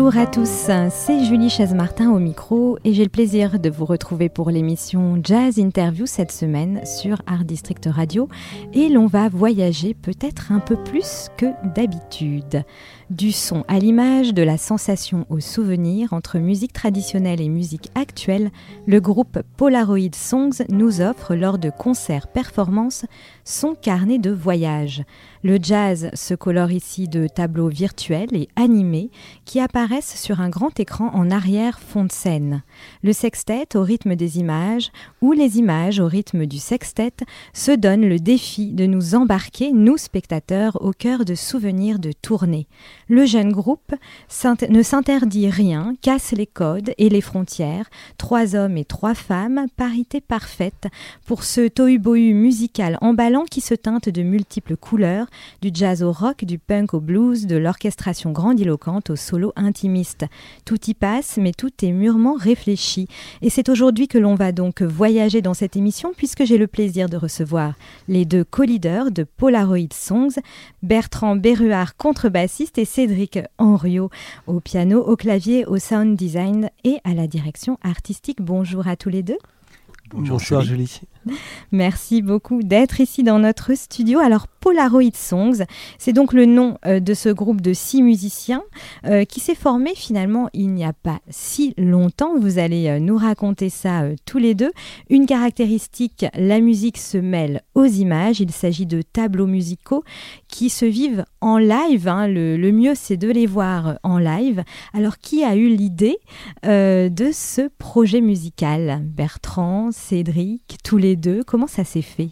Bonjour à tous, c'est Julie Chaise-Martin au micro et j'ai le plaisir de vous retrouver pour l'émission Jazz Interview cette semaine sur Art District Radio et l'on va voyager peut-être un peu plus que d'habitude. Du son à l'image, de la sensation au souvenir, entre musique traditionnelle et musique actuelle, le groupe Polaroid Songs nous offre lors de concerts-performances son carnet de voyage. Le jazz se colore ici de tableaux virtuels et animés qui apparaissent sur un grand écran en arrière-fond de scène. Le sextet au rythme des images ou les images au rythme du sextet se donnent le défi de nous embarquer, nous spectateurs, au cœur de souvenirs de tournée. Le jeune groupe ne s'interdit rien, casse les codes et les frontières. Trois hommes et trois femmes, parité parfaite pour ce tohu-bohu musical emballant qui se teinte de multiples couleurs, du jazz au rock, du punk au blues, de l'orchestration grandiloquente au solo intimiste. Tout y passe, mais tout est mûrement réfléchi. Et c'est aujourd'hui que l'on va donc voyager dans cette émission puisque j'ai le plaisir de recevoir les deux co-leaders de Polaroid Songs, Bertrand Berruard, contrebassiste, et Cédric Henriot au piano, au clavier, au sound design et à la direction artistique. Bonjour à tous les deux. Bonjour Julie. Merci beaucoup d'être ici dans notre studio. Alors Polaroid Songs, c'est donc le nom euh, de ce groupe de six musiciens euh, qui s'est formé finalement il n'y a pas si longtemps. Vous allez euh, nous raconter ça tous les deux. Une caractéristique, la musique se mêle aux images. Il s'agit de tableaux musicaux qui se vivent en live. hein. Le, le mieux c'est de les voir en live. Alors qui a eu l'idée de ce projet musical? Bertrand, Cédric, tous les deux. Comment ça s'est fait?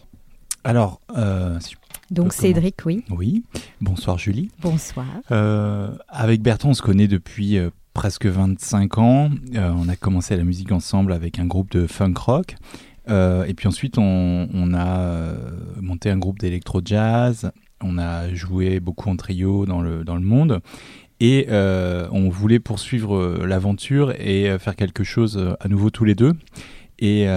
Alors, euh, si Donc Cédric, oui. oui. Bonsoir Julie. Bonsoir. Euh, avec Bertrand, on se connaît depuis euh, presque 25 ans. Euh, on a commencé la musique ensemble avec un groupe de funk rock. Et puis ensuite, on, on a monté un groupe d'électro-jazz. On a joué beaucoup en trio dans le, dans le monde. Et on voulait poursuivre l'aventure et faire quelque chose à nouveau tous les deux. Et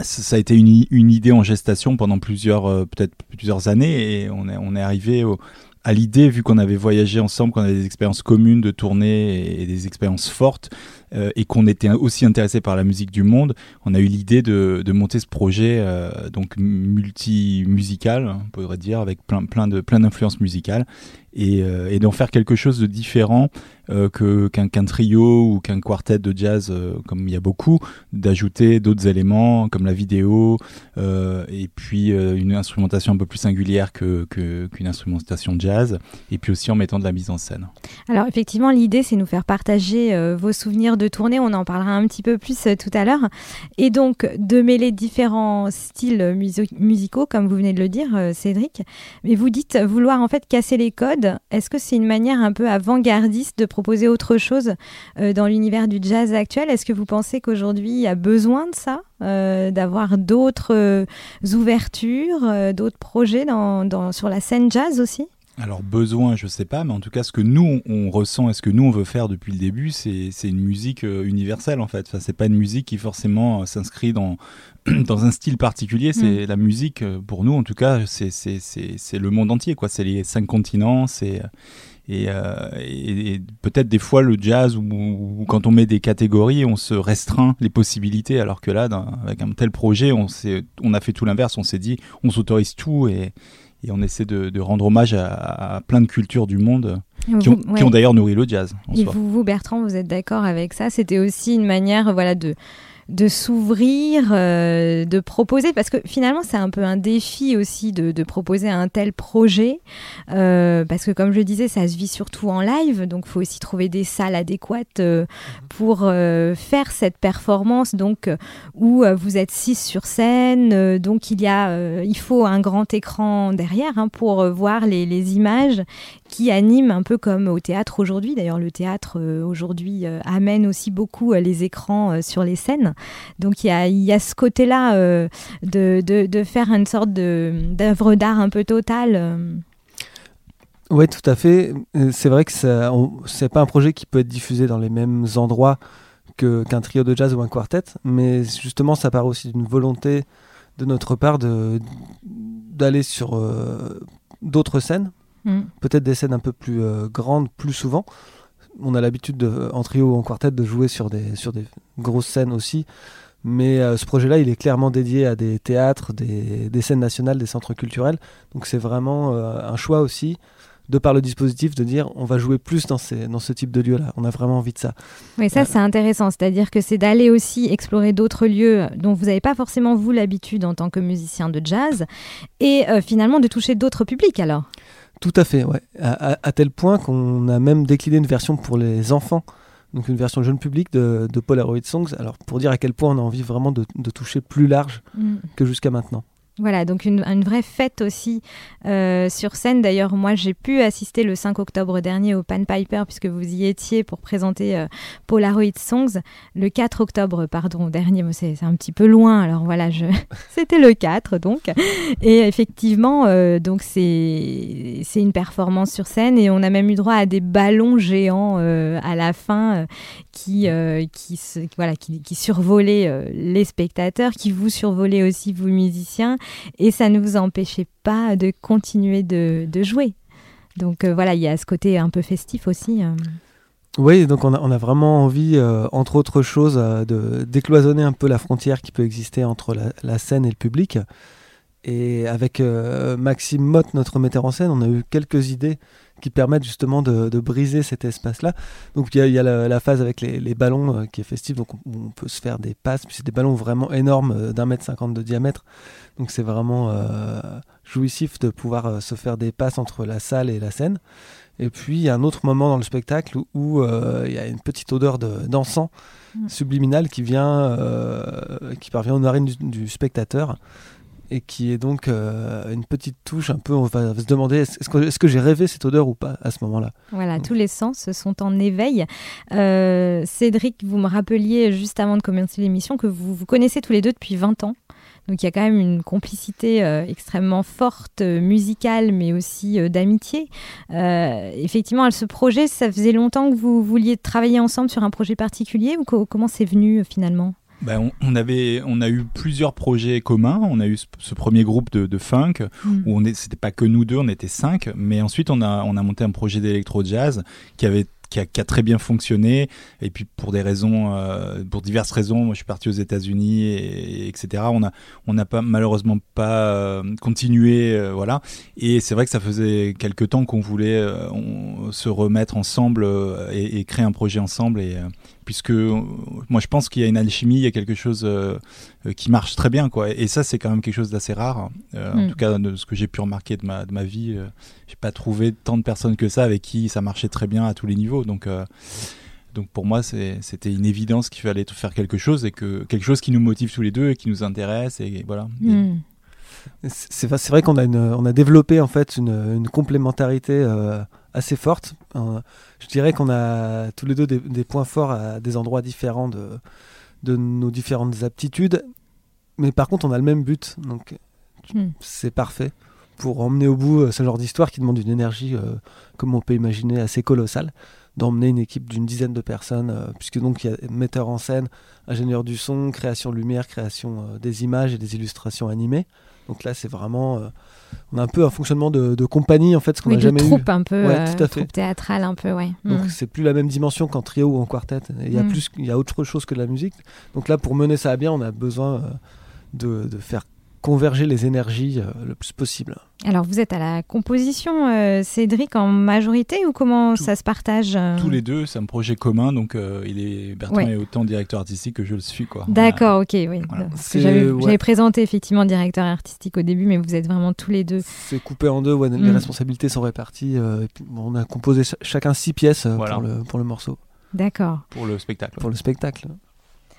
ça a été une, idée en gestation pendant plusieurs, euh, peut-être plusieurs années. Et on est, arrivé au- à l'idée, vu qu'on avait voyagé ensemble, qu'on avait des expériences communes de tournée et des expériences fortes, euh, et qu'on était aussi intéressé par la musique du monde, on a eu l'idée de, de monter ce projet euh, donc multi-musical, on pourrait dire, avec plein, plein de plein d'influences musicales, et, euh, d'en faire quelque chose de différent euh, que qu'un trio ou qu'un quartet de jazz, comme il y a beaucoup, d'ajouter d'autres éléments comme la vidéo, et puis une instrumentation un peu plus singulière que qu'une instrumentation jazz, et puis aussi en mettant de la mise en scène. Alors effectivement, l'idée, c'est nous faire partager vos souvenirs de tournée. On en parlera un petit peu plus euh, tout à l'heure. Et donc, de mêler différents styles musicaux, comme vous venez de le dire, euh, Cédric. Mais vous dites vouloir en fait casser les codes. Est-ce que c'est une manière un peu avant-gardiste de proposer autre chose euh, dans l'univers du jazz actuel? Est-ce que vous pensez qu'aujourd'hui, il y a besoin de ça d'avoir d'autres ouvertures, d'autres projets sur la scène jazz aussi? Alors besoin, je sais pas, mais en tout cas, ce que nous on ressent et ce que nous on veut faire depuis le début, c'est c'est une musique euh, universelle en fait. Enfin, c'est pas une musique qui forcément euh, s'inscrit dans dans un style particulier. C'est la musique euh, pour nous, en tout cas, c'est c'est c'est c'est le monde entier quoi. C'est les cinq continents, c'est et, euh, et- et peut-être des fois le jazz où quand on met des catégories, on se restreint les possibilités, alors que là, dans- avec un tel projet, on s'est on a fait tout l'inverse. On s'est dit, on s'autorise tout et et on essaie de, de rendre hommage à, à plein de cultures du monde qui ont, ouais. d'ailleurs nourri le jazz en Et soi. vous, vous, Bertrand, vous êtes d'accord avec ça? C'était aussi une manière, voilà, de de s'ouvrir, de proposer, parce que finalement c'est un peu un défi aussi de, de proposer un tel projet, parce que comme je le disais, ça se vit surtout en live, donc il faut aussi trouver des salles adéquates pour faire cette performance, donc où vous êtes six sur scène, donc il y a, il faut un grand écran derrière hein, pour voir les, les images qui animent un peu comme au théâtre aujourd'hui. D'ailleurs, le théâtre euh, aujourd'hui euh, amène aussi beaucoup euh, les écrans sur les scènes. Donc il y a, ce côté-là de, faire une sorte d'œuvre d'art un peu totale. Oui, tout à fait. C'est vrai que ce n'est pas un projet qui peut être diffusé dans les mêmes endroits qu'un trio de jazz ou un quartet, mais justement, ça part aussi d'une volonté de notre part d'aller sur d'autres scènes Mm. Peut-être des scènes un peu plus euh, grandes, plus souvent. On a l'habitude en trio ou en quartet de jouer sur des, sur des grosses scènes aussi. Mais euh, ce projet-là, il est clairement dédié à des théâtres, des, des scènes nationales, des centres culturels. Donc c'est vraiment euh, un choix aussi de par le dispositif de dire on va jouer plus dans, ces, dans ce type de lieu-là. On a vraiment envie de ça. Oui, ça c'est intéressant. C'est-à-dire que c'est d'aller aussi explorer d'autres lieux dont vous n'avez pas forcément vous l'habitude en tant que musicien de jazz et finalement de toucher d'autres publics alors? Tout à fait, ouais. À, tel point qu'on a même décliné une version pour les enfants, donc une version jeune public de, Polaroid Songs. Alors pour dire à quel point on a envie vraiment de, toucher plus large mm. que jusqu'à maintenant. Voilà, donc une, vraie fête aussi euh, sur scène. D'ailleurs, moi, j'ai pu assister le 5 octobre dernier au Pan Piper, puisque vous y étiez pour présenter euh, Polaroid Songs. Le 4 octobre, pardon, dernier, c'est un petit peu loin, alors voilà, je... c'était le 4, donc. Et effectivement, euh, donc c'est une performance sur scène, et on a même eu droit à des ballons géants à la fin qui, qui, voilà, qui, qui survolaient les spectateurs, qui vous survolaient aussi, vous musiciens et ça ne vous empêchait pas de continuer de, jouer. Donc euh, voilà, il y a ce côté un peu festif aussi. Euh. Oui, donc on a, vraiment envie, euh, entre autres choses, de décloisonner un peu la frontière qui peut exister entre la, scène et le public. Et avec Maxime Mott, notre metteur en scène, on a eu quelques idées qui permettent justement de, briser cet espace-là. Donc il y a, la, phase avec les, ballons euh, qui est festive, donc on, peut se faire des passes, puis c'est des ballons vraiment énormes euh, d'un mètre cinquante de diamètre, donc c'est vraiment euh, jouissif de pouvoir se faire des passes entre la salle et la scène. Et puis il y a un autre moment dans le spectacle où il y a une petite odeur d'encens mmh. subliminal qui vient, qui parvient aux narines du spectateur et qui est donc euh, une petite touche un peu, on va se demander est-ce que, est que j'ai rêvé cette odeur ou pas à ce moment-là? Voilà, tous les sens sont en éveil. Euh, Cédric, vous me rappeliez juste avant de commencer l'émission que vous vous connaissez tous les deux depuis 20 ans. Donc il y a quand même une complicité euh, extrêmement forte, musicale, mais aussi d'amitié. effectivement, ce projet, ça faisait longtemps que vous vouliez travailler ensemble sur un projet particulier ou comment c'est venu finalement? Ben, on, avait, on a eu plusieurs projets communs. On a eu ce, premier groupe de, funk mm. où on c'était pas que nous deux, on était cinq. Mais ensuite, on a, on a monté un projet d'électro jazz qui avait qui a, très bien fonctionné. Et puis pour des raisons, euh, pour diverses raisons, moi je suis parti aux États-Unis, et, etc. On a, on n'a pas malheureusement pas euh, continué, euh, voilà. Et c'est vrai que ça faisait quelques temps qu'on voulait se remettre ensemble et, créer un projet ensemble. Et puisque moi je pense qu'il y a une alchimie, il y a quelque chose qui marche très bien, quoi. Et ça c'est quand même quelque chose d'assez rare. En mm. tout cas de ce que j'ai pu remarquer de ma, de ma vie, j'ai pas trouvé tant de personnes que ça avec qui ça marchait très bien à tous les niveaux. Donc, euh, donc pour moi, c'était une évidence qu'il fallait faire quelque chose et que quelque chose qui nous motive tous les deux et qui nous intéresse. Et voilà. Hmm. C'est vrai qu'on a, on a développé en fait une, complémentarité euh, assez forte. Euh, je dirais qu'on a tous les deux des, points forts à des endroits différents de, de nos différentes aptitudes. Mais par contre, on a le même but. Donc hmm. c'est parfait pour emmener au bout ce genre d'histoire qui demande une énergie, comme on peut imaginer, assez colossale d'emmener une équipe d'une dizaine de personnes, euh, puisque donc il y a metteur en scène, ingénieur du son, création lumière, création euh, des images et des illustrations animées. Donc là, c'est vraiment, euh, on a un peu un fonctionnement de, compagnie en fait, ce qu'on n'a jamais troupe un peu, tout à fait. théâtrale un peu, ouais. Donc mm. c'est plus la même dimension qu'en trio ou en quartet. Il y a mm. plus, il y a autre chose que de la musique. Donc là, pour mener ça à bien, on a besoin de, de faire converger les énergies euh, le plus possible. Alors, vous êtes à la composition, euh, Cédric, en majorité ou comment Tout- ça se partage euh Tous les deux, c'est un projet commun, donc euh, il est Bertrand Ouais. est autant directeur artistique que je le suis, quoi. D'accord, ok, oui. Voilà. J'avais ouais. présenté effectivement directeur artistique au début, mais vous êtes vraiment tous les deux. C'est coupé en deux, ouais, les Mm. responsabilités sont réparties. euh, et puis, bon, on a composé ch- chacun six pièces euh, Voilà. pour, le, pour le morceau, D'accord. Pour le spectacle. pour le spectacle.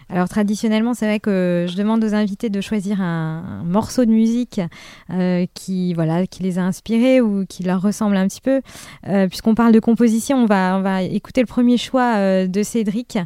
Alors traditionnellement, c'est vrai que je demande aux invités de choisir un, morceau de musique euh, qui, voilà, qui les a inspirés ou qui leur ressemble un petit peu. Euh, Puisqu'on parle de composition, on va, on va écouter le premier choix euh, de Cédric.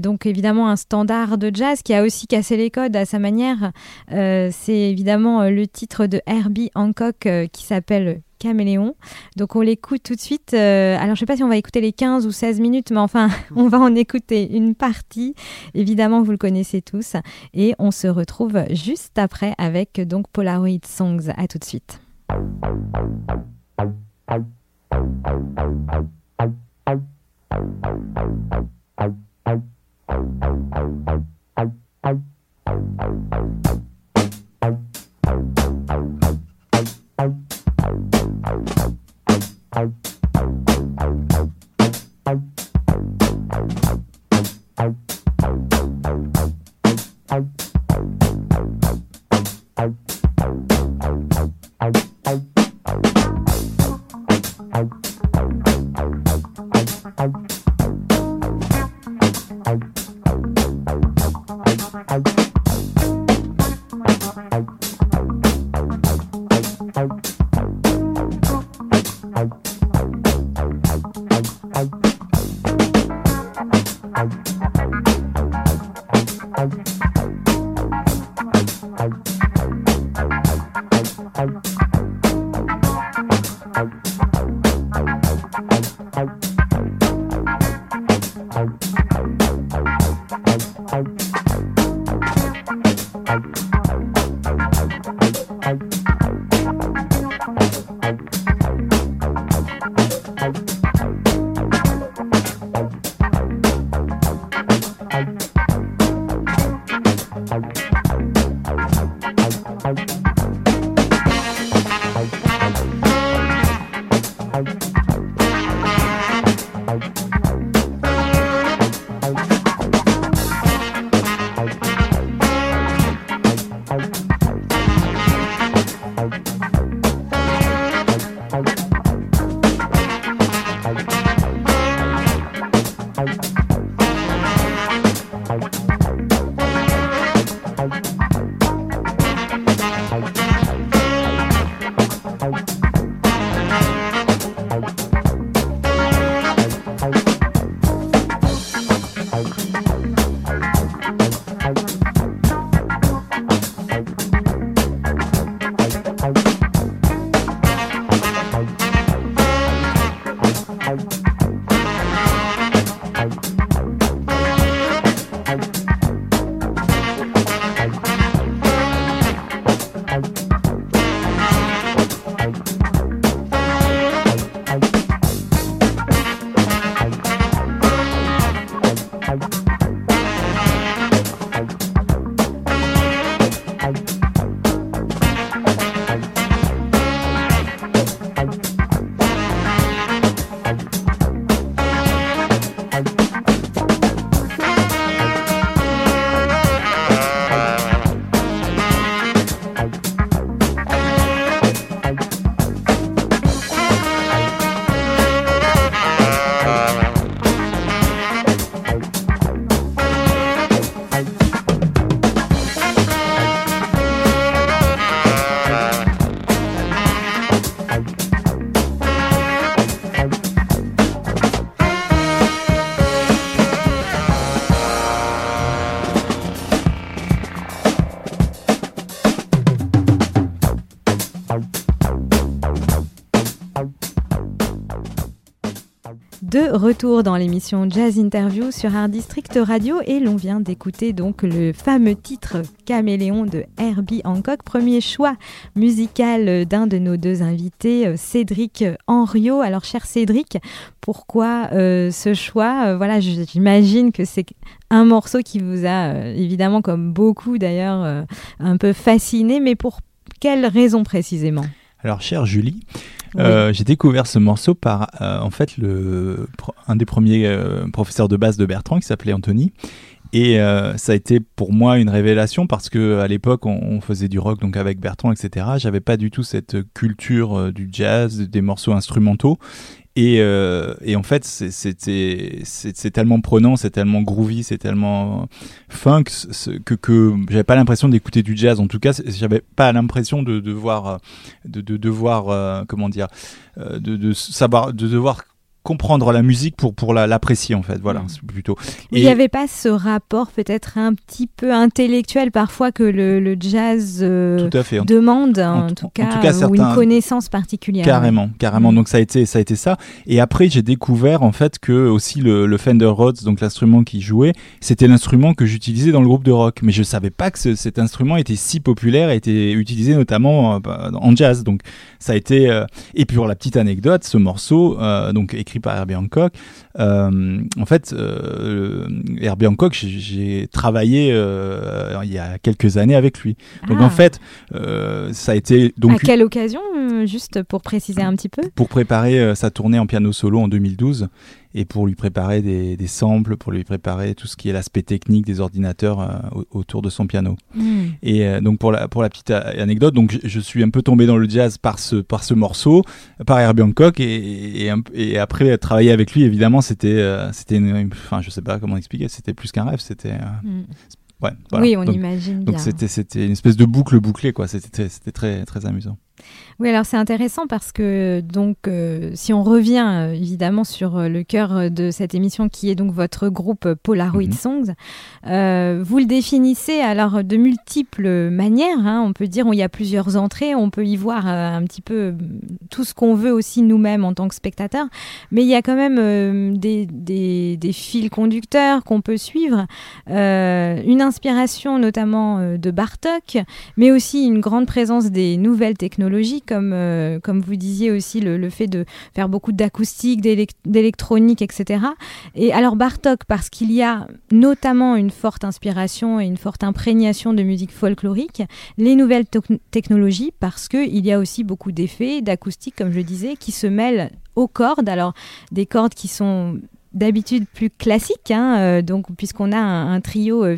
Donc évidemment un standard de jazz qui a aussi cassé les codes à sa manière. C'est évidemment le titre de Herbie Hancock qui s'appelle Caméléon. Donc on l'écoute tout de suite. Euh, alors je sais pas si on va écouter les 15 ou 16 minutes, mais enfin on va en écouter une partie. Évidemment, vous le connaissez tous. Et on se retrouve juste après avec donc Polaroid Songs. À tout de suite. Thank retour dans l'émission Jazz Interview sur Art District Radio et l'on vient d'écouter donc le fameux titre Caméléon de Herbie Hancock, premier choix musical d'un de nos deux invités, euh, Cédric Henriot. Alors cher Cédric, pourquoi euh, ce choix? Euh, Voilà, j'imagine que c'est un morceau qui vous a évidemment, comme beaucoup d'ailleurs, un peu fasciné, mais pour quelle raison précisément? Alors, chère Julie, euh, j'ai découvert ce morceau par euh, en fait le, un des premiers euh, professeurs de base de Bertrand qui s'appelait Anthony. Et ça a été pour moi une révélation parce que à l'époque on, faisait du rock donc avec Bertrand etc. J'avais pas du tout cette culture du jazz, des morceaux instrumentaux et, euh, et, en fait, c'est tellement prenant, c'est tellement groovy, c'est tellement funk que, que j'avais pas l'impression d'écouter du jazz. En tout cas, j'avais pas l'impression de devoir, de, de devoir, euh, comment dire, euh, de, de, savoir, de devoir comprendre la musique pour pour l'apprécier en fait. Voilà mm. plutôt. Il n'y avait pas ce rapport peut-être un petit peu intellectuel parfois que le, le jazz euh, demande en, tout cas, ou une connaissance particulière. Carrément carrément. Mm. donc ça a été ça a été ça. Et après j'ai découvert en fait que aussi le, le Fender Rhodes donc l'instrument qui jouait c'était l'instrument que j'utilisais dans le groupe de rock. Mais je savais pas que cet instrument était si populaire et était utilisé notamment euh, en jazz. Donc ça a été euh, et puis pour la petite anecdote ce morceau donc écrit par Herbie Hancock. Euh, en fait, euh, Herbie Hancock, j'ai travaillé euh, il y a quelques années avec lui. Donc ah. en fait, ça a été donc à quelle occasion, juste pour préciser un petit peu? Pour préparer sa tournée en piano solo en 2012 et pour lui préparer des, des, samples, pour lui préparer tout ce qui est l'aspect technique des ordinateurs euh, autour de son piano. Hmm. Et euh, donc pour la, pour la petite anecdote, donc je, suis un peu tombé dans le jazz par ce, par ce morceau, par Herbie Hancock, et, et, et après travailler avec lui, évidemment, c'était, euh, c'était, enfin je sais pas comment expliquer, c'était plus qu'un rêve, c'était. Hmm. Ouais, Oui, on imagine bien. Donc c'était, c'était une espèce de boucle bouclée, quoi. C'était, c'était très, très amusant. Oui, alors c'est intéressant parce que donc euh, si on revient euh, évidemment sur euh, le cœur de cette émission qui est donc votre groupe Polaroid mhm. Songs, vous le définissez alors de multiples manières. Hein. on peut dire il y a plusieurs entrées, on peut y voir un petit peu tout ce qu'on veut aussi nous-mêmes en tant que spectateurs, mais il y a quand même des, des, des, fils conducteurs qu'on peut suivre, une inspiration notamment de Bartok, mais aussi une grande présence des nouvelles technologies comme, euh, comme vous disiez aussi, le, fait de faire beaucoup d'acoustique, d'électronique, etc. Et alors Bartok, parce qu'il y a notamment une forte inspiration et une forte imprégnation de musique folklorique, les nouvelles technologies, parce qu'il y a aussi beaucoup d'effets, d'acoustique, comme je disais, qui se mêlent aux cordes. Alors des cordes qui sont d'habitude plus classique, hein, euh, donc puisqu'on a un, trio euh,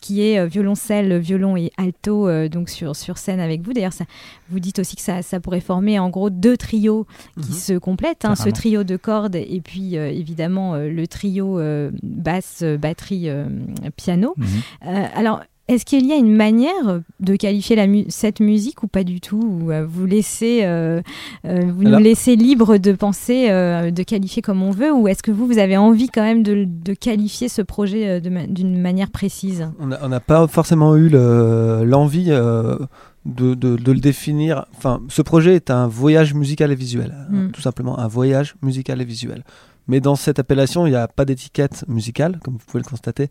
qui est euh, violoncelle, violon et alto donc sur, sur scène avec vous. D'ailleurs, vous dites aussi que ça, ça, pourrait former en gros deux trios qui mhm. se complètent, hein, ce trio de cordes et puis évidemment le trio basse, batterie, piano. Mhm. alors est-ce qu'il y a une manière de qualifier cette musique ou pas du tout Ou euh, vous laissez, euh, euh, vous nous laissez libre de penser, de qualifier comme on veut Ou est-ce que vous, vous avez envie quand même de, qualifier ce projet d'une manière précise? On n'a pas forcément eu l'envie de, le définir. Enfin, ce projet est un voyage musical et visuel, hmm. tout simplement un voyage musical et visuel. Mais dans cette appellation, il n'y a pas d'étiquette musicale, comme vous pouvez le constater.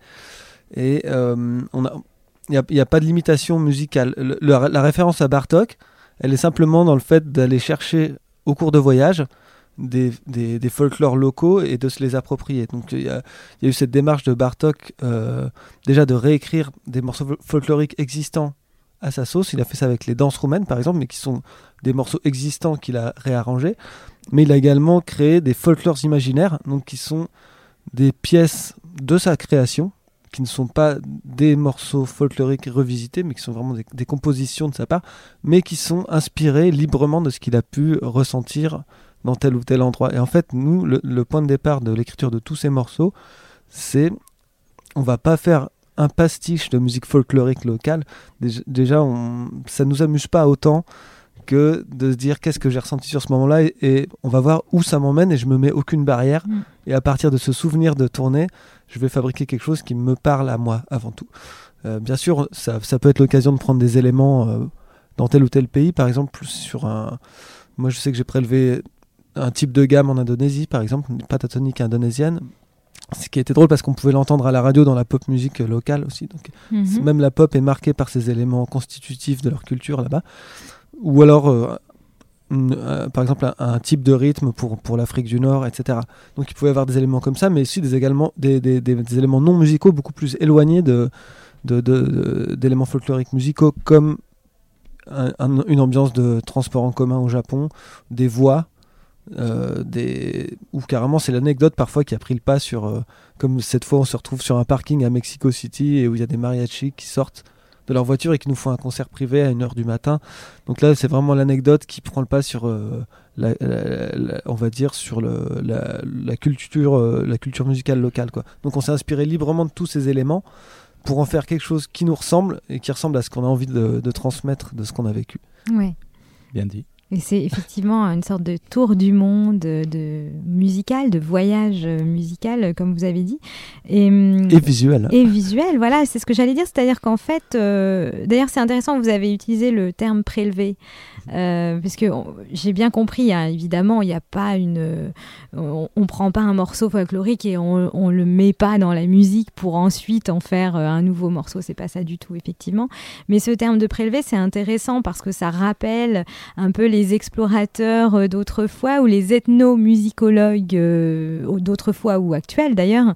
Et on a n'y a, pas de limitation musicale. la, référence à Bartok, elle est simplement dans le fait d'aller chercher au cours de voyage des, des, folklores locaux et de se les approprier. Donc il y, a, eu cette démarche de Bartok euh, déjà de réécrire des morceaux folkloriques existants à sa sauce. Il a fait ça avec les danses roumaines par exemple, mais qui sont des morceaux existants qu'il a réarrangés. Mais il a également créé des folklores imaginaires, donc qui sont des pièces de sa création qui ne sont pas des morceaux folkloriques revisités, mais qui sont vraiment des, compositions de sa part, mais qui sont inspirés librement de ce qu'il a pu ressentir dans tel ou tel endroit. Et en fait, nous, le, point de départ de l'écriture de tous ces morceaux, c'est on va pas faire un pastiche de musique folklorique locale. Déjà, on, ça nous amuse pas autant que de se dire qu'est-ce que j'ai ressenti sur ce moment-là et, on va voir où ça m'emmène et je me mets aucune barrière. Mm. Et à partir de ce souvenir de tournée, je vais fabriquer quelque chose qui me parle à moi avant tout. Euh, bien sûr, ça, ça peut être l'occasion de prendre des éléments euh, dans tel ou tel pays. Par exemple, sur un. Moi, je sais que j'ai prélevé un type de gamme en Indonésie, par exemple, une pentatonique indonésienne. Ce qui était drôle parce qu'on pouvait l'entendre à la radio dans la pop musique locale aussi. Donc, Mhm. même la pop est marquée par ces éléments constitutifs de leur culture là-bas. Ou alors, euh, euh, par exemple, un, type de rythme pour, pour l'Afrique du Nord, etc. Donc il pouvait y avoir des éléments comme ça, mais aussi des, également, des, des- éléments non musicaux beaucoup plus éloignés de, de- de- de- d'éléments folkloriques musicaux, comme un- un- une ambiance de transport en commun au Japon, des voix. euh, des... ou carrément c'est l'anecdote parfois qui a pris le pas sur euh, comme cette fois on se retrouve sur un parking à Mexico City et où il y a des mariachis qui sortent de leur voiture et qui nous font un concert privé à 1h du matin. Donc là, c'est vraiment l'anecdote qui prend le pas sur, euh, la, la- la- on va dire, sur le, la, la culture, euh, la culture musicale locale. Quoi. Donc on s'est inspiré librement de tous ces éléments pour en faire quelque chose qui nous ressemble et qui ressemble à ce qu'on a envie de, de transmettre de ce qu'on a vécu. Ouais. Bien dit. Et c'est effectivement une sorte de tour du monde de musical, de voyage euh, musical, comme vous avez dit. Et, hum, Et visuel. et visuel, voilà, c'est ce que j'allais dire. C'est-à-dire qu'en fait, euh, d'ailleurs, c'est intéressant, vous avez utilisé le terme prélevé. Euh, parce que j'ai bien compris, hein, évidemment, il n'y a pas une. euh, on, on prend pas un morceau folklorique et on, le met pas dans la musique pour ensuite en faire euh, un nouveau morceau. C'est pas ça du tout, effectivement. Mais ce terme de prélevé, c'est intéressant parce que ça rappelle un peu les explorateurs d'autrefois ou les ethnomusicologues d'autrefois ou actuels d'ailleurs,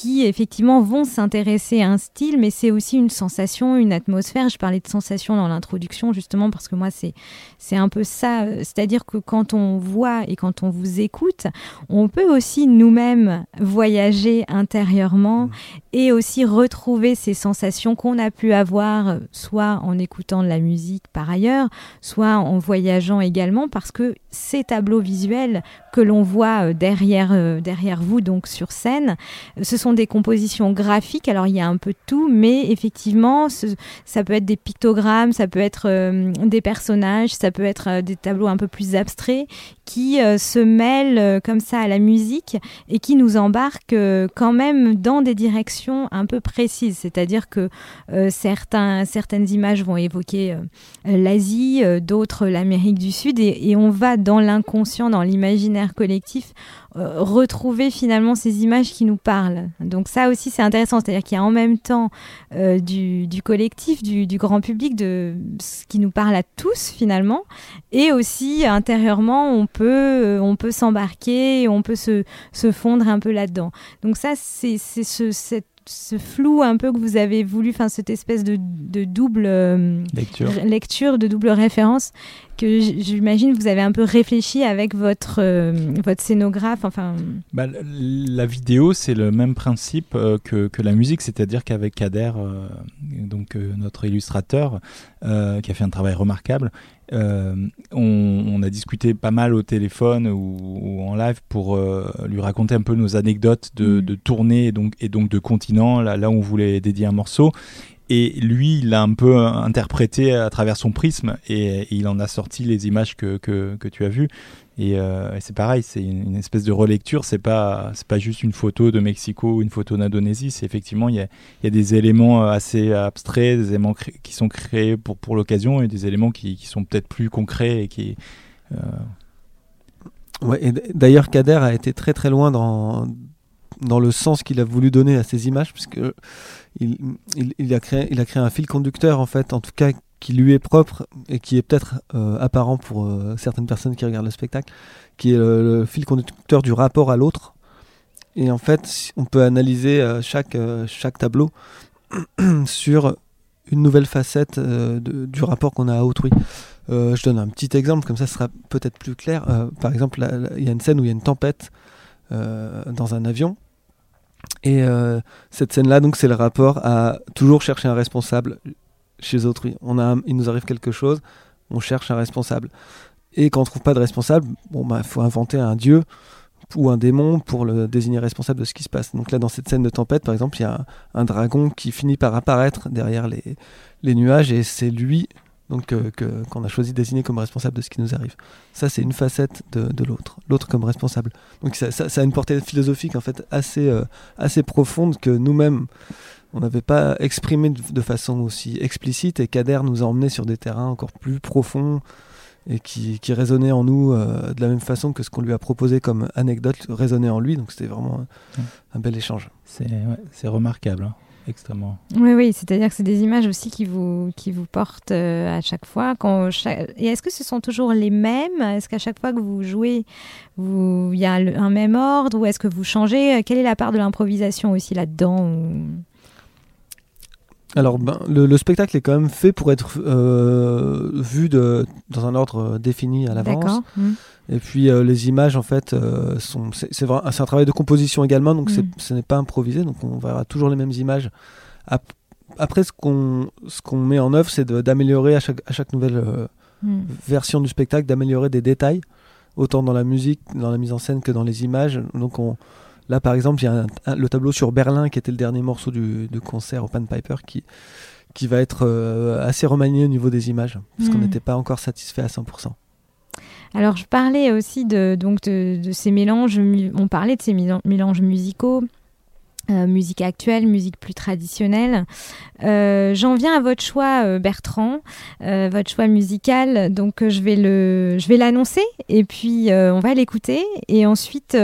qui effectivement vont s'intéresser à un style, mais c'est aussi une sensation, une atmosphère. Je parlais de sensation dans l'introduction justement parce que moi c'est c'est un peu ça, euh, c'est-à-dire que quand on voit et quand on vous écoute, on peut aussi nous-mêmes voyager intérieurement et aussi retrouver ces sensations qu'on a pu avoir soit en écoutant de la musique par ailleurs, soit en voyageant également parce que ces tableaux visuels que l'on voit euh, derrière, euh, derrière vous, donc sur scène, ce sont des compositions graphiques. Alors il y a un peu de tout, mais effectivement, ça peut être des pictogrammes, ça peut être euh, des personnages, ça peut être euh, des tableaux un peu plus abstraits qui euh, se mêlent comme ça à la musique et qui nous embarquent quand même dans des directions un peu précises. C'est-à-dire que certains, certaines images vont évoquer l'Asie, d'autres l'Amérique du Sud, et on va dans l'inconscient, dans l'imaginaire collectif, euh, retrouver finalement ces images qui nous parlent. Donc ça aussi c'est intéressant, c'est-à-dire qu'il y a en même temps euh, du, du collectif, du, du grand public, de ce qui nous parle à tous finalement, et aussi intérieurement on peut, euh, on peut s'embarquer, on peut se, se fondre un peu là-dedans. Donc ça c'est c'est ce, cette- ce flou un peu que vous avez voulu, enfin cette espèce de, de double euh, Lecture. lecture, de double référence que j'imagine vous avez un peu réfléchi avec votre, euh, votre scénographe, enfin Bah, la vidéo, c'est le même principe euh, que, que la musique, c'est-à-dire qu'avec Kader, euh, donc notre illustrateur, qui a fait un travail remarquable, euh, on, on a discuté pas mal au téléphone ou, ou en live pour euh, lui raconter un peu nos anecdotes de, Mm. de tournée et donc, et donc de continent, là, là où on voulait dédier un morceau. Et lui, il l'a un peu interprété à travers son prisme et, il en a sorti les images que, que, tu as vues. Et, euh, c'est pareil, c'est une, espèce de relecture. C'est pas, c'est pas juste une photo de Mexico ou une photo d'Indonésie. C'est effectivement, il y a, y a des éléments assez abstraits, des éléments qui sont créés pour, pour l'occasion et des éléments qui, qui sont peut-être plus concrets et qui. euh, Ouais, d'ailleurs, Kader a été très très loin dans, dans le sens qu'il a voulu donner à ces images, puisque il, il, il a créé, il a créé un fil conducteur, en fait, en tout cas, qui lui est propre et qui est peut-être euh, apparent pour euh, certaines personnes qui regardent le spectacle, qui est le, fil conducteur du rapport à l'autre. Et en fait, on peut analyser euh, chaque, chaque tableau sur une nouvelle facette du rapport qu'on a à autrui. Je donne un petit exemple, comme ça ce sera peut-être plus clair. Par exemple, il y a une scène où il y a une tempête dans un avion. Et euh, cette scène-là, donc, c'est le rapport à toujours chercher un responsable chez autrui. On a il nous arrive quelque chose, on cherche un responsable. Et quand on trouve pas de responsable, bon, bah, faut inventer un dieu ou un démon pour le désigner responsable de ce qui se passe. Donc là, dans cette scène de tempête, par exemple, il y a un, un dragon qui finit par apparaître derrière les, les nuages et c'est lui donc euh, que- qu'on a choisi de désigner comme responsable de ce qui nous arrive. Ça, c'est une facette de, de l'autre, l'autre comme responsable. Donc ça, ça- ça a une portée philosophique en fait assez, euh, assez profonde que nous-mêmes, on n'avait pas exprimé de, de façon aussi explicite et Kader nous a emmenés sur des terrains encore plus profonds et qui, qui résonnait en nous euh, de la même façon que ce qu'on lui a proposé comme anecdote résonnait en lui. Donc c'était vraiment un, un bel échange. C'est ouais, c'est remarquable, hein, Oui, oui, c'est-à-dire que c'est des images aussi qui vous, qui vous portent euh, à chaque fois. Quand Et est-ce que ce sont toujours les mêmes? Est-ce qu'à chaque fois que vous jouez, vous... il y a un même ordre ou est-ce que vous changez? Quelle est la part de l'improvisation aussi là-dedans Alors, ben, le, le spectacle est quand même fait pour être euh, vu de, dans un ordre euh, défini à l'avance. D'accord. Mm. Et puis euh, les images, en fait, euh, sont, c'est, c'est, un travail de composition également, donc c'est, Mm. ce n'est pas improvisé, donc on verra toujours les mêmes images. Ap- Après, ce qu'on, ce qu'on met en œuvre, c'est de- d'améliorer à chaque, à chaque nouvelle euh, Mm. version du spectacle, d'améliorer des détails, autant dans la musique, dans la mise en scène que dans les images. Donc on, là, par exemple, il y a un- un- le tableau sur Berlin, qui était le dernier morceau du, du concert au Pan Piper, qui, qui va être euh, assez remanié au niveau des images, parce qu'on Mm. n'était pas encore satisfait à 100%. Alors, je parlais aussi de, donc de, de ces mélanges, on parlait de ces mélan- mélanges musicaux, euh, musique actuelle, musique plus traditionnelle. Euh, J'en viens à votre choix, euh, Bertrand, votre choix musical. Donc, je vais le, je vais l'annoncer et puis on va l'écouter et ensuite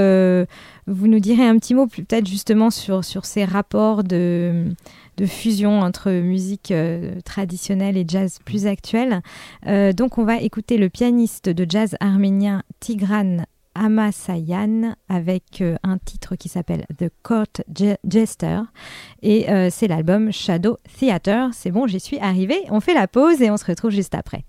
vous nous direz un petit mot peut-être justement sur sur ces rapports de de fusion entre musique traditionnelle et jazz plus actuel. Euh, donc on va écouter le pianiste de jazz arménien Tigran Amasayan avec euh, un titre qui s'appelle The Court Je- Jester et euh, c'est l'album Shadow Theater. C'est bon, j'y suis arrivée. On fait la pause et on se retrouve juste après.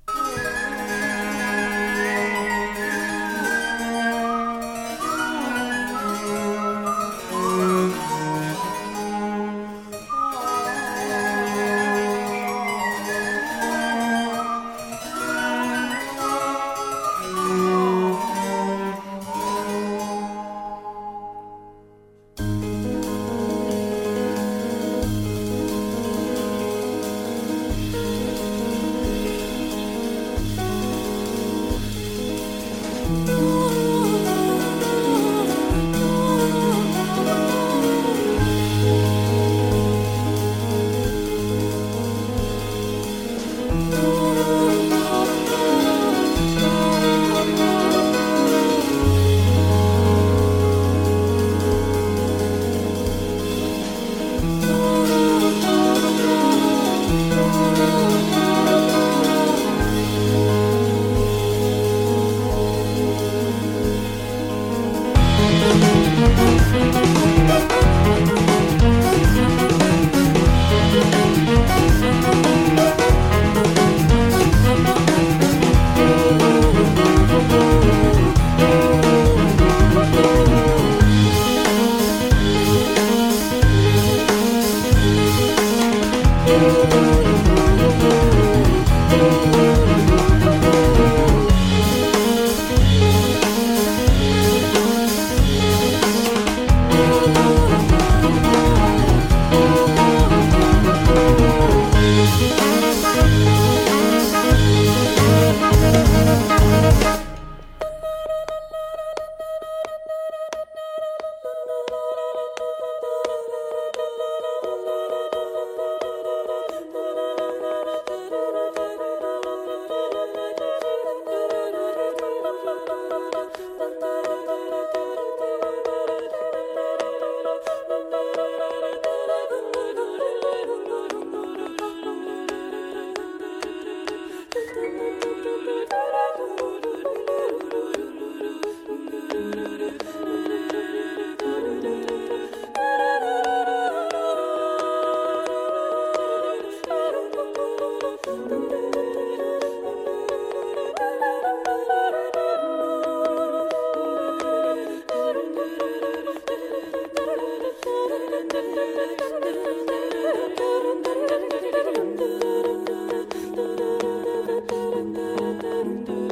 surrender.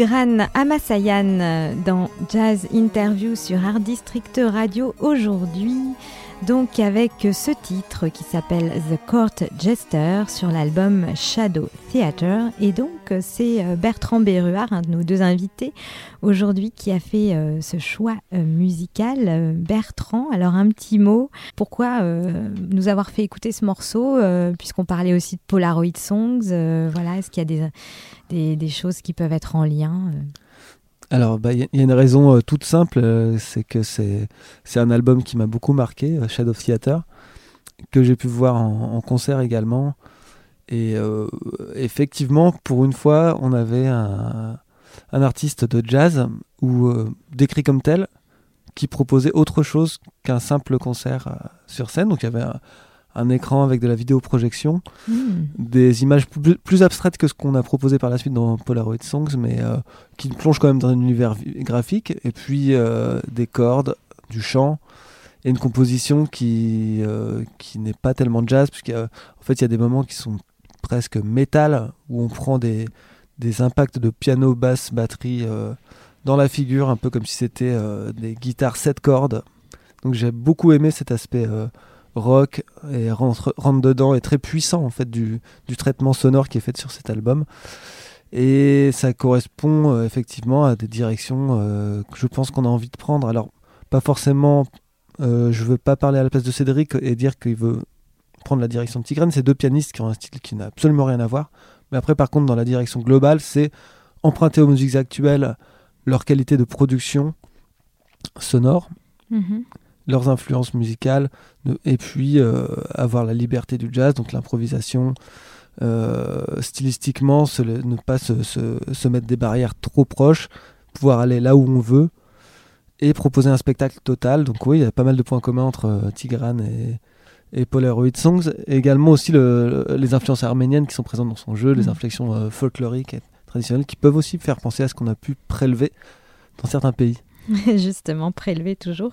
Tigran Amasayan dans Jazz Interview sur Art District Radio aujourd'hui. Donc avec ce titre qui s'appelle The Court Jester sur l'album Shadow Theater. Et donc c'est euh, Bertrand Berruard, un de nos deux invités aujourd'hui, qui a fait euh, ce choix euh, musical. Bertrand, alors un petit mot, pourquoi nous avoir fait écouter ce morceau, puisqu'on parlait aussi de Polaroid Songs. voilà, est-ce qu'il y a des, des, choses qui peuvent être en lien alors, bah, il y, a une raison euh, toute simple, euh, c'est que c'est un album qui m'a beaucoup marqué, euh, Shadow Theater, que j'ai pu voir en, concert également. Et effectivement, pour une fois, on avait un, un artiste de jazz, ou décrit comme tel, qui proposait autre chose qu'un simple concert sur scène. Donc il y avait un écran avec de la vidéoprojection, hmm. des images plus, abstraites que ce qu'on a proposé par la suite dans Polaroid Songs, mais euh, qui plongent quand même dans un univers graphique, et puis euh, des cordes, du chant, et une composition qui, euh, qui n'est pas tellement jazz, puisqu'en fait il y a des moments qui sont presque métal, où on prend des, des impacts de piano, basse, batterie dans la figure, un peu comme si c'était des guitares 7 cordes. Donc j'ai beaucoup aimé cet aspect rock et rentre, rentre dedans et très puissant en fait du, traitement sonore qui est fait sur cet album. Et ça correspond euh, effectivement à des directions euh, que je pense qu'on a envie de prendre. Alors, pas forcément, euh, je veux pas parler à la place de Cédric et dire qu'il veut prendre la direction de Tigrane. C'est deux pianistes qui ont un style qui n'a absolument rien à voir. Mais après, par contre, dans la direction globale, c'est emprunter aux musiques actuelles leur qualité de production sonore. Mm-hmm leurs influences musicales, et puis euh, avoir la liberté du jazz, donc l'improvisation, euh, stylistiquement, ne pas se, mettre des barrières trop proches, pouvoir aller là où on veut, et proposer un spectacle total. Donc oui, il y a pas mal de points communs entre euh, Tigran et, et Polaroid Songs, et également aussi les influences arméniennes qui sont présentes dans son jeu, les mm. inflexions folkloriques et traditionnelles, qui peuvent aussi faire penser à ce qu'on a pu prélever dans certains pays. Justement, prélevé toujours.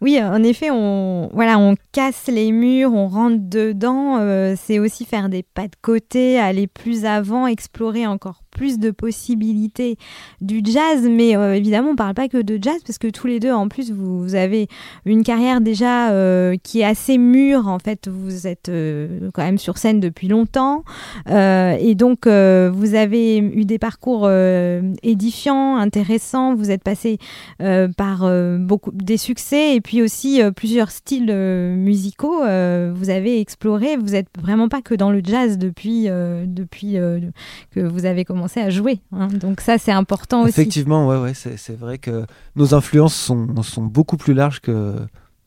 Oui, en effet, on, voilà, on casse les murs, on rentre dedans. Euh, c'est aussi faire des pas de côté, aller plus avant, explorer encore plus de possibilités du jazz, mais euh, évidemment, on parle pas que de jazz parce que tous les deux, en plus, vous, avez une carrière déjà euh, qui est assez mûre. En fait, vous êtes euh, quand même sur scène depuis longtemps, et donc vous avez eu des parcours édifiants, intéressants. Vous êtes passé par beaucoup des succès et puis aussi plusieurs styles musicaux. vous avez exploré. Vous êtes vraiment pas que dans le jazz depuis depuis que vous avez commencé à jouer. Hein. Donc ça, c'est important aussi. Effectivement, ouais, ouais, c'est vrai que nos influences sont, sont beaucoup plus larges que,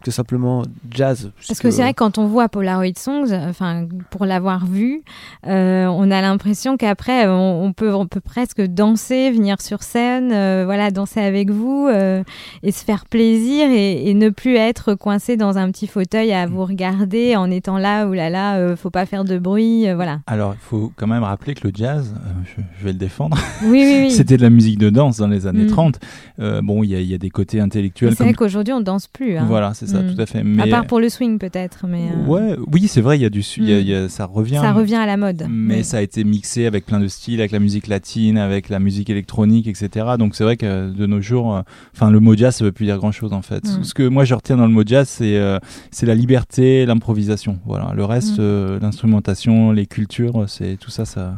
que simplement jazz. Parce que c'est vrai quand on voit Polaroid Songs, enfin pour l'avoir vu, euh, on a l'impression qu'après on, peut on peut presque danser, venir sur scène, euh, voilà danser avec vous euh, et se faire plaisir et, ne plus être coincé dans un petit fauteuil à vous regarder en étant là ou là là, faut pas faire de bruit, voilà. Alors il faut quand même rappeler que le jazz, je, vais le défendre. Oui oui oui. C'était de la musique de danse dans les années 30. Mm. bon il y, y, a des côtés intellectuels. C'est vrai qu'aujourd'hui on danse plus. Hein. Voilà c'est ça, mm. tout à fait. Mais... À part pour le swing peut-être, mais. Euh, ouais, oui, c'est vrai, il y a du, mm. ça revient. Ça revient à la mode. Mais ça a été mixé avec plein de styles, avec la musique latine, avec la musique électronique, etc. Donc c'est vrai que de nos jours, euh, enfin le mot jazz, ça veut plus dire grand chose en fait. Mm. Ce que moi je retiens dans le mot jazz, c'est euh, c'est la liberté, l'improvisation. Voilà. Le reste, mm. l'instrumentation, les cultures, c'est tout ça, ça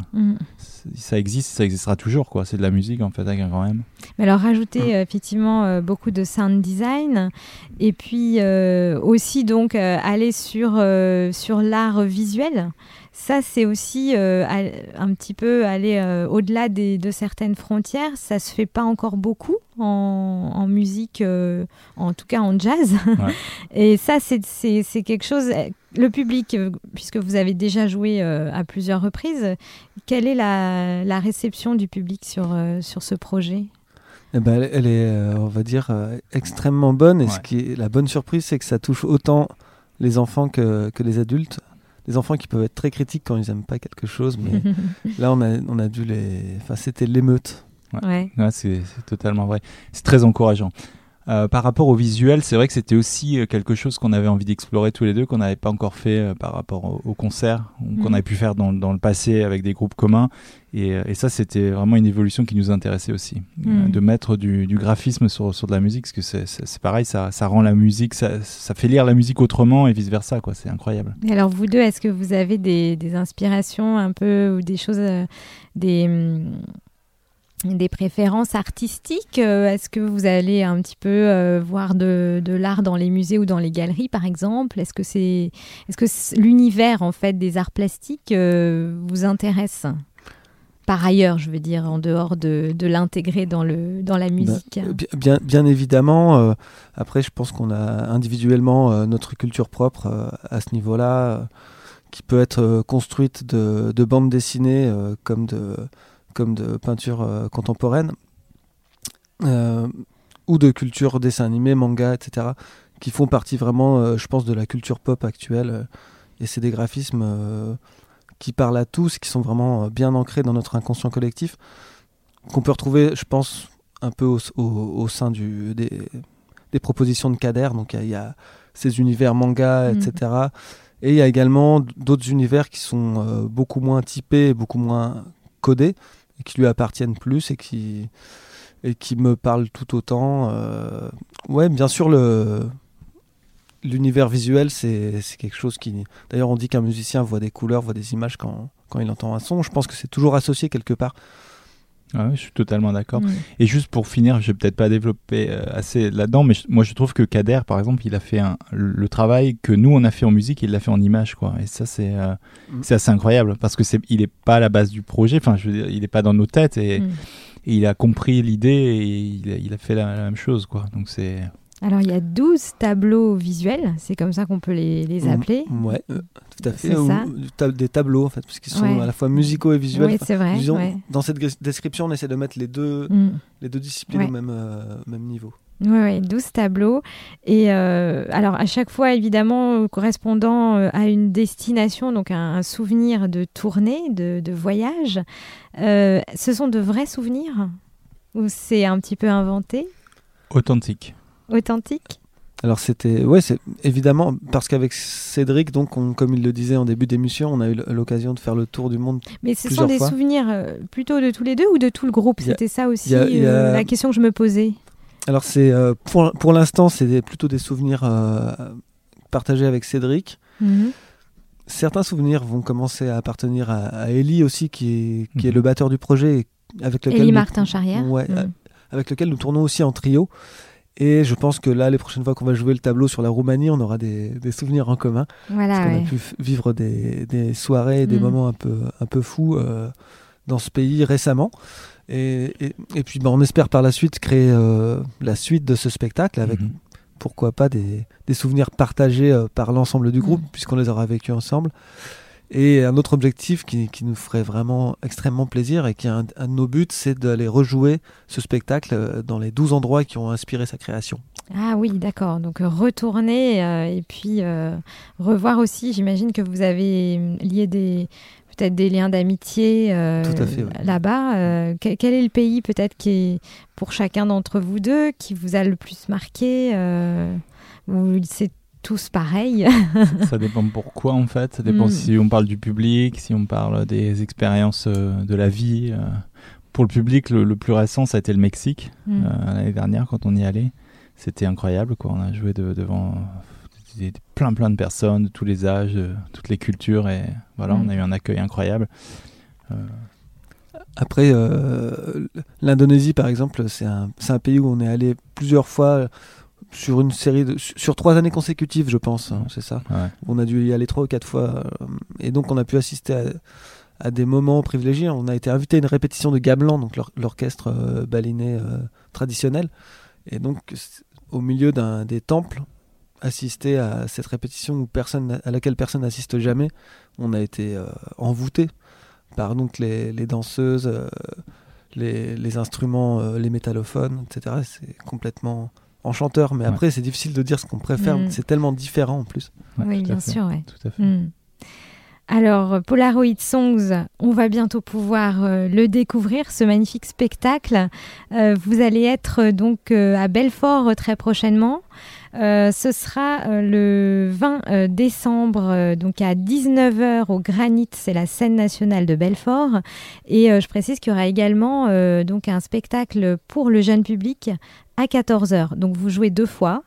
ça existe, ça existera toujours. quoi. C'est de la musique en fait avec un grand M. Mais alors rajouter euh, effectivement euh, beaucoup de sound design et puis euh, aussi donc aller sur, sur l'art visuel. Ça, c'est aussi un petit peu aller au-delà de certaines frontières. Ça se fait pas encore beaucoup en, musique, en tout cas en jazz. Et ça, c'est quelque chose le public, euh, puisque vous avez déjà joué euh, à plusieurs reprises, quelle est la, réception du public sur, euh, sur ce projet? Eh ben, elle, est, on va dire, extrêmement bonne. Et ce qui est la bonne surprise, c'est que ça touche autant les enfants que, que les adultes. Les enfants qui peuvent être très critiques quand ils n'aiment pas quelque chose, mais là, on a, on a dû les. Enfin, c'était l'émeute. Ouais. c'est totalement vrai. C'est très encourageant. Euh, par rapport au visuel, c'est vrai que c'était aussi euh, quelque chose qu'on avait envie d'explorer tous les deux, qu'on n'avait pas encore fait euh, par rapport au, au concert, qu'on Mhm. avait pu faire dans, dans le passé avec des groupes communs. Et, et ça, c'était vraiment une évolution qui nous intéressait aussi, Euh, Mhm. de mettre du, du graphisme sur, sur de la musique, parce que c'est- pareil, ça, ça rend la musique, ça, ça fait lire la musique autrement et vice versa, quoi. C'est incroyable. Et alors vous deux, est-ce que vous avez des, des inspirations un peu ou des choses, des, hum, des préférences artistiques Euh, Est-ce que vous allez un petit peu euh, voir de, de l'art dans les musées ou dans les galeries, par exemple? Est-ce que c'est, est-ce que l'univers en fait des arts plastiques euh, vous intéresse? Par ailleurs, je veux dire, en dehors de, de l'intégrer dans, le, dans la musique Bah, bi- bien, bien évidemment. euh, après, je pense qu'on a individuellement notre culture propre à ce niveau-là, qui peut être construite de, de bandes dessinées comme de comme de peinture euh, contemporaine euh, ou de culture dessin animé, manga, etc. qui font partie vraiment, euh, je pense, de la culture pop actuelle. et c'est des graphismes qui parlent à tous, qui sont vraiment bien ancrés dans notre inconscient collectif, qu'on peut retrouver, je pense, un peu au, au- au sein du, des, des propositions de Kader. Donc il y a- il y, a ces univers manga, etc. Et il y a également d'autres univers qui sont euh, beaucoup moins typés, beaucoup moins codés, qui lui appartiennent plus et qui, et qui me parlent tout autant. Euh, ouais, bien sûr, le. L'univers visuel, c'est c'est quelque chose qui. D'ailleurs, on dit qu'un musicien voit des couleurs, voit des images quand, quand il entend un son. Je pense que c'est toujours associé quelque part. Ah ouais, je suis totalement d'accord. Et juste pour finir, je vais peut-être pas développer euh, assez là-dedans, mais je- moi je trouve que Kader, par exemple, il a fait un- le travail que nous on a fait en musique, il l'a fait en image, quoi. Et ça c'est euh, Mm. c'est assez incroyable parce que c'est il est pas à la base du projet. Enfin, je veux dire, il est pas dans nos têtes et, Mm. et il a compris l'idée et il a, il a fait la, la même chose, quoi. Donc c'est Alors il y a 12 tableaux visuels, c'est comme ça qu'on peut les, les Mhm. appeler. Ouais, euh, tout à fait. Des tableaux, en fait, puisqu'ils sont Ouais. à la fois musicaux et visuels. Oui, c'est vrai. disons, ouais. Dans cette description, on essaie de mettre les deux, Mm. les deux disciplines Ouais. au même, euh, même niveau. Oui, oui, 12 tableaux. Et euh, alors, à chaque fois, évidemment, correspondant à une destination, donc un, un souvenir de tournée, de, de voyage. Euh, ce sont de vrais souvenirs? Ou c'est un petit peu inventé? Authentique. Authentique Alors c'était, ouais, c'est évidemment parce qu'avec Cédric, donc, on- comme il le disait en début d'émission, on a eu l'occasion de faire le tour du monde. Mais ce sont des fois. souvenirs euh, plutôt de tous les deux ou de tout le groupe? C'était ça aussi a- a- euh, la question que je me posais. Alors c'est, euh, pour, pour l'instant, c'est plutôt des souvenirs euh, partagés avec Cédric. Mhm. Certains souvenirs vont commencer à appartenir à, à Ellie aussi, qui est, qui est Mhm. le batteur du projet, et avec lequel nous- Martin Charrière Ouais, euh, avec lequel nous tournons aussi en trio. Et je pense que là, les prochaines fois qu'on va jouer le tableau sur la Roumanie, on aura des, des souvenirs en commun. Voilà, parce qu'on ouais. a pu vivre des, des soirées et des Mm. moments un peu, un peu fous euh, dans ce pays récemment. Et, et, et puis, bah, on espère par la suite créer euh, la suite de ce spectacle avec, Mhm. pourquoi pas, des, des souvenirs partagés euh, par l'ensemble du groupe, Mm. puisqu'on les aura vécus ensemble. Et un autre objectif qui, qui nous ferait vraiment extrêmement plaisir et qui est un, un de nos buts, c'est d'aller rejouer ce spectacle euh, dans les 12 endroits qui ont inspiré sa création. Ah oui, d'accord. Donc euh, retourner euh, et puis euh, revoir aussi. J'imagine que vous avez lié des peut-être des liens d'amitié euh, oui. là-bas. Euh, que- quel est le pays peut-être qui est pour chacun d'entre vous deux qui vous a le plus marqué c'est tous pareil Ça dépend pourquoi en fait. Ça dépend Mm. si on parle du public, si on parle des expériences euh, de la vie. euh. Pour le public, le, le plus récent, ça a été le Mexique Mm. euh, l'année dernière quand on y allait. C'était incroyable quoi. On a joué de- devant des- plein plein de personnes de tous les âges, de toutes les cultures et voilà, Mm. on a eu un accueil incroyable. Euh, Après, euh, l'Indonésie, par exemple, c'est un, c'est un pays où on est allé plusieurs fois sur une série de, sur trois années consécutives, je pense, hein, c'est ça. ouais. On a dû y aller trois ou quatre fois. euh, et donc, on a pu assister à, à des moments privilégiés. On a été invité à une répétition de gamelan, donc l'or- l'orchestre euh, balinais euh, traditionnel. Et donc, au milieu d'un des temples, assister à cette répétition où personne, à laquelle personne n'assiste jamais, on a été euh, envoûté par donc les, les danseuses, les, les instruments, les métallophones, etc. C'est complètement enchanteur. Mais Ouais. après, c'est difficile de dire ce qu'on préfère. Mm. C'est tellement différent en plus. Ouais, Oui, bien fait, sûr, ouais. Tout à fait. Hmm. Alors, Polaroid Songs, on va bientôt pouvoir euh, le découvrir, ce magnifique spectacle. Euh, vous allez être euh, donc euh, à Belfort euh, très prochainement. Euh, ce sera euh, le 20 euh, décembre, euh, donc à 19h au Granit, c'est la scène nationale de Belfort. Et euh, je précise qu'il y aura également euh, donc un spectacle pour le jeune public à 14h. Donc vous jouez deux fois,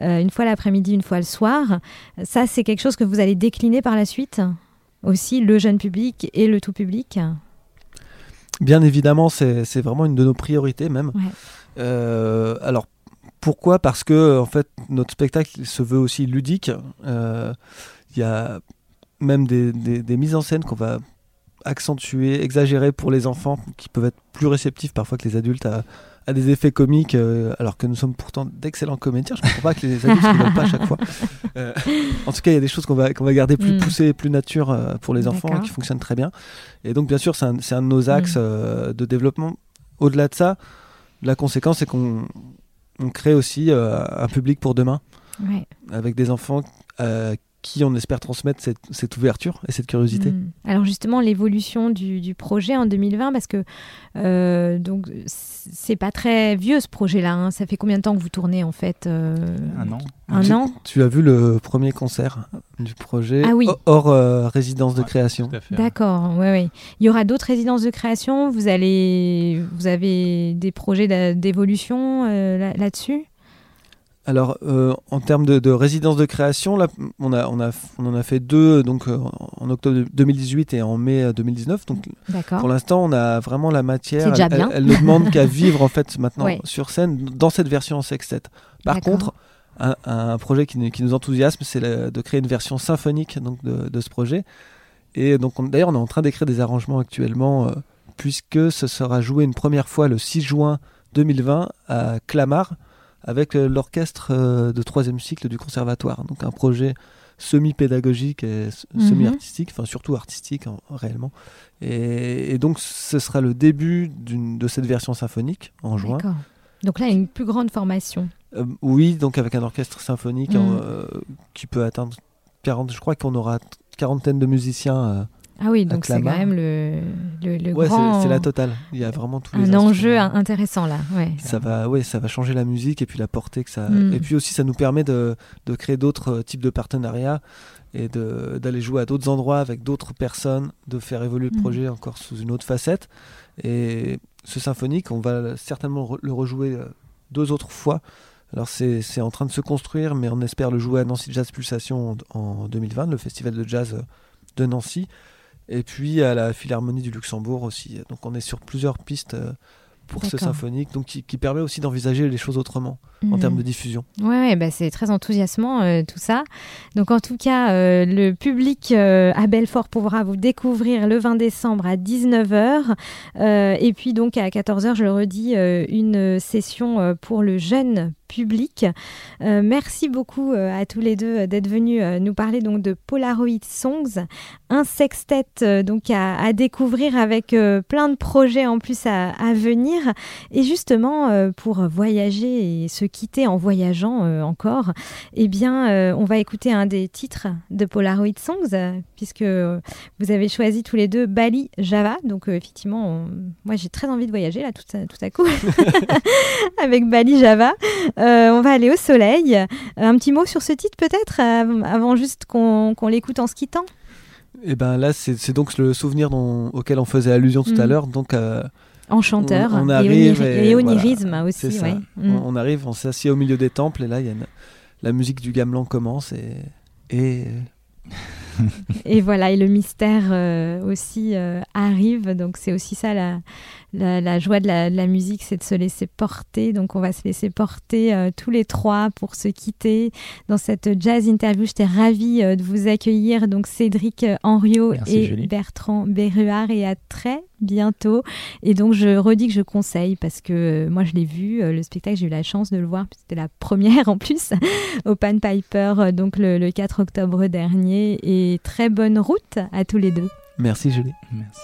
euh, une fois l'après-midi, une fois le soir. Ça, c'est quelque chose que vous allez décliner par la suite aussi, le jeune public et le tout public? Bien évidemment, c'est vraiment une de nos priorités même. Ouais. Euh, alors pourquoi? Parce que en fait notre spectacle se veut aussi ludique. Euh, Il y a même des, des- des mises en scène qu'on va accentuer, exagérer pour les enfants, qui peuvent être plus réceptifs parfois que les adultes à, à des effets comiques, euh, alors que nous sommes pourtant d'excellents comédiens. Je ne comprends pas que les adultes ne pas à chaque fois. Euh, en tout cas, il y a des choses qu'on va, qu'on va garder plus Mm. poussées, plus nature euh, pour les enfants, D'accord. qui fonctionnent très bien. Et donc, bien sûr, c'est un, c'est un de nos axes Mm. euh, de développement. Au-delà de ça, la conséquence, c'est qu'on on crée aussi euh, un public pour demain, Ouais. avec des enfants euh, qui, on espère, transmettre cette, cette ouverture et cette curiosité. Mm. Alors justement, l'évolution du, du projet en 2020, parce que euh, donc c'est pas très vieux ce projet-là. hein. Ça fait combien de temps que vous tournez en fait euh, Un an. Un tu, an Tu as vu le premier concert du projet Ah oui. ho- hors euh, résidence de Ouais, création. D'accord, ouais, ouais. Il y aura d'autres résidences de création? Vous allez, vous avez des projets d'évolution euh, là- là-dessus? Alors, euh, en termes de, de résidence de création, là, on, a, on, a, on en a fait deux donc, euh, en octobre 2018 et en mai euh, 2019. Donc, D'accord. pour l'instant, on a vraiment la matière. C'est déjà elle, bien. elle- elle ne demande qu'à vivre en fait maintenant Ouais. sur scène dans cette version en sextet. Par contre, un, un projet qui, nous- qui nous enthousiasme, c'est de créer une version symphonique donc, de, de ce projet. Et donc, on- d'ailleurs, on est en train d'écrire des arrangements actuellement, euh, puisque ce sera joué une première fois le 6 juin 2020 à Clamart avec euh, l'orchestre euh, de troisième cycle du conservatoire. Donc un projet semi-pédagogique et Mhm. semi-artistique, enfin surtout artistique en- réellement. Et, et donc ce sera le début de cette version symphonique en juin. Donc là, une plus grande formation. Euh, oui, donc avec un orchestre symphonique Mhm. euh, qui peut atteindre 40, je crois qu'on aura quarantaine de musiciens. euh, Ah oui, donc c'est quand même le, le, le ouais, c'est- grand... c'est la totale. Il y a vraiment tous les un enjeu intéressant là. Ouais. ça va ouais ça va changer la musique et puis la portée que ça Mm. et puis aussi ça nous permet de, de créer d'autres euh, types de partenariats et d'aller jouer à d'autres endroits avec d'autres personnes de faire évoluer le Mm. projet encore sous une autre facette et ce symphonique on va certainement le rejouer euh, deux autres fois alors c'est en train de se construire mais on espère le jouer à Nancy Jazz Pulsation en, en 2020 le festival de jazz euh, de Nancy et puis à la Philharmonie du Luxembourg aussi. Donc on est sur plusieurs pistes euh, pour ce symphonique, donc qui, qui permet aussi d'envisager les choses autrement en Mhm. termes de diffusion. Ouais, ouais, bah c'est très enthousiasmant euh, tout ça. Donc en tout cas, euh, le public euh, à Belfort pourra vous découvrir le 20 décembre à 19h. Euh, et puis donc à 14h, je le redis, une session pour le jeune public. Euh, merci beaucoup euh, à tous les deux euh, d'être venus nous parler donc de Polaroid Songs, un sextet donc à, à découvrir avec plein de projets en plus à, à venir. Et justement, pour voyager et se quitter en voyageant euh, encore, eh bien, euh, on va écouter un des titres de Polaroid Songs, puisque euh, vous avez choisi tous les deux Bali, Java. Donc, euh, effectivement, on- moi, j'ai très envie de voyager là, tout à, tout à coup, avec Bali, Java. Euh, on va aller au soleil. Un petit mot sur ce titre, peut-être, av- avant juste qu'on qu'on l'écoute en se quittant? Et ben là, c'est donc le souvenir dont- auquel on faisait allusion tout à Mhm. l'heure. Donc, euh, Enchanteur On- on et, arrive oniri- et voilà, onirisme aussi. ça. ouais. Mm. on, on arrive, on s'assied au milieu des temples, et là, il y a une- la musique du gamelan commence et, et Et voilà, et le mystère euh, aussi euh, arrive. Donc c'est aussi ça la, la, la joie de la, de la musique, c'est de se laisser porter. Donc on va se laisser porter euh, tous les trois pour se quitter dans cette jazz interview. J'étais ravie euh, de vous accueillir. Donc Cédric euh, Henriot Merci, et Julie. Bertrand Berruard et à très bientôt. Et donc je redis que je conseille parce que moi je l'ai vu, le spectacle, j'ai eu la chance de le voir. C'était la première en plus au Pan Piper, donc le, le 4 octobre dernier. Et très bonne route à tous les deux. merci Julie. Merci.